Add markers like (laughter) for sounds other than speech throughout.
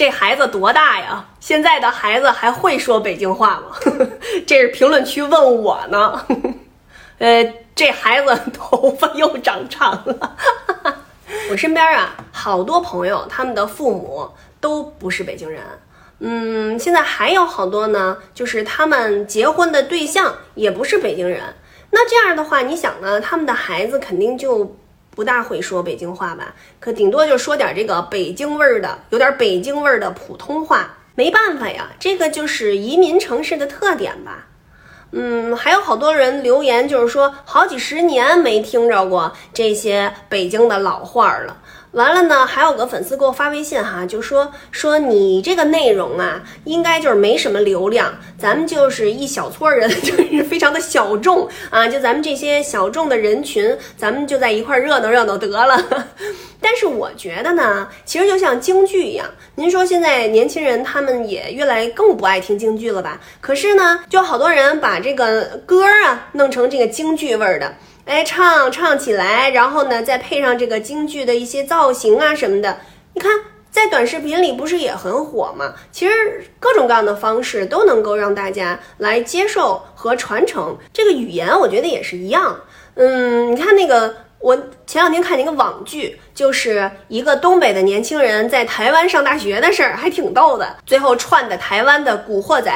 这孩子多大呀？现在的孩子还会说北京话吗？(laughs) 这是评论区问我呢。(laughs) 呃，这孩子头发又长长了。我身边啊，好多朋友，他们的父母都不是北京人。嗯，现在还有好多呢，就是他们结婚的对象也不是北京人。那这样的话，你想呢？他们的孩子肯定就不大会说北京话吧？可顶多就说点这个北京味儿的，有点北京味儿的普通话。没办法呀，这个就是移民城市的特点吧。嗯，还有好多人留言，就是说好几十年没听着过这些北京的老话了。完了呢，还有个粉丝给我发微信哈，就说说你这个内容啊，应该就是没什么流量，咱们就是一小撮人，就是非常的小众啊，就咱们这些小众的人群，咱们就在一块热闹热闹得了。但是我觉得呢，其实就像京剧一样，您说现在年轻人他们也越来更不爱听京剧了吧？可是呢，就好多人把这个歌啊弄成这个京剧味儿的。哎，唱唱起来，然后呢，再配上这个京剧的一些造型啊什么的，你看在短视频里不是也很火吗？其实各种各样的方式都能够让大家来接受和传承这个语言，我觉得也是一样。嗯，你看那个。我前两天看一个网剧，就是一个东北的年轻人在台湾上大学的事儿，还挺逗的。最后串的台湾的古惑仔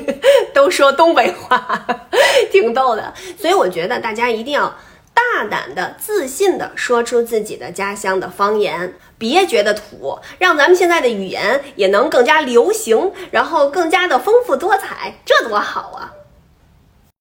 (laughs) 都说东北话，(laughs) 挺逗的。所以我觉得大家一定要大胆的、自信的说出自己的家乡的方言，别觉得土，让咱们现在的语言也能更加流行，然后更加的丰富多彩，这多好啊！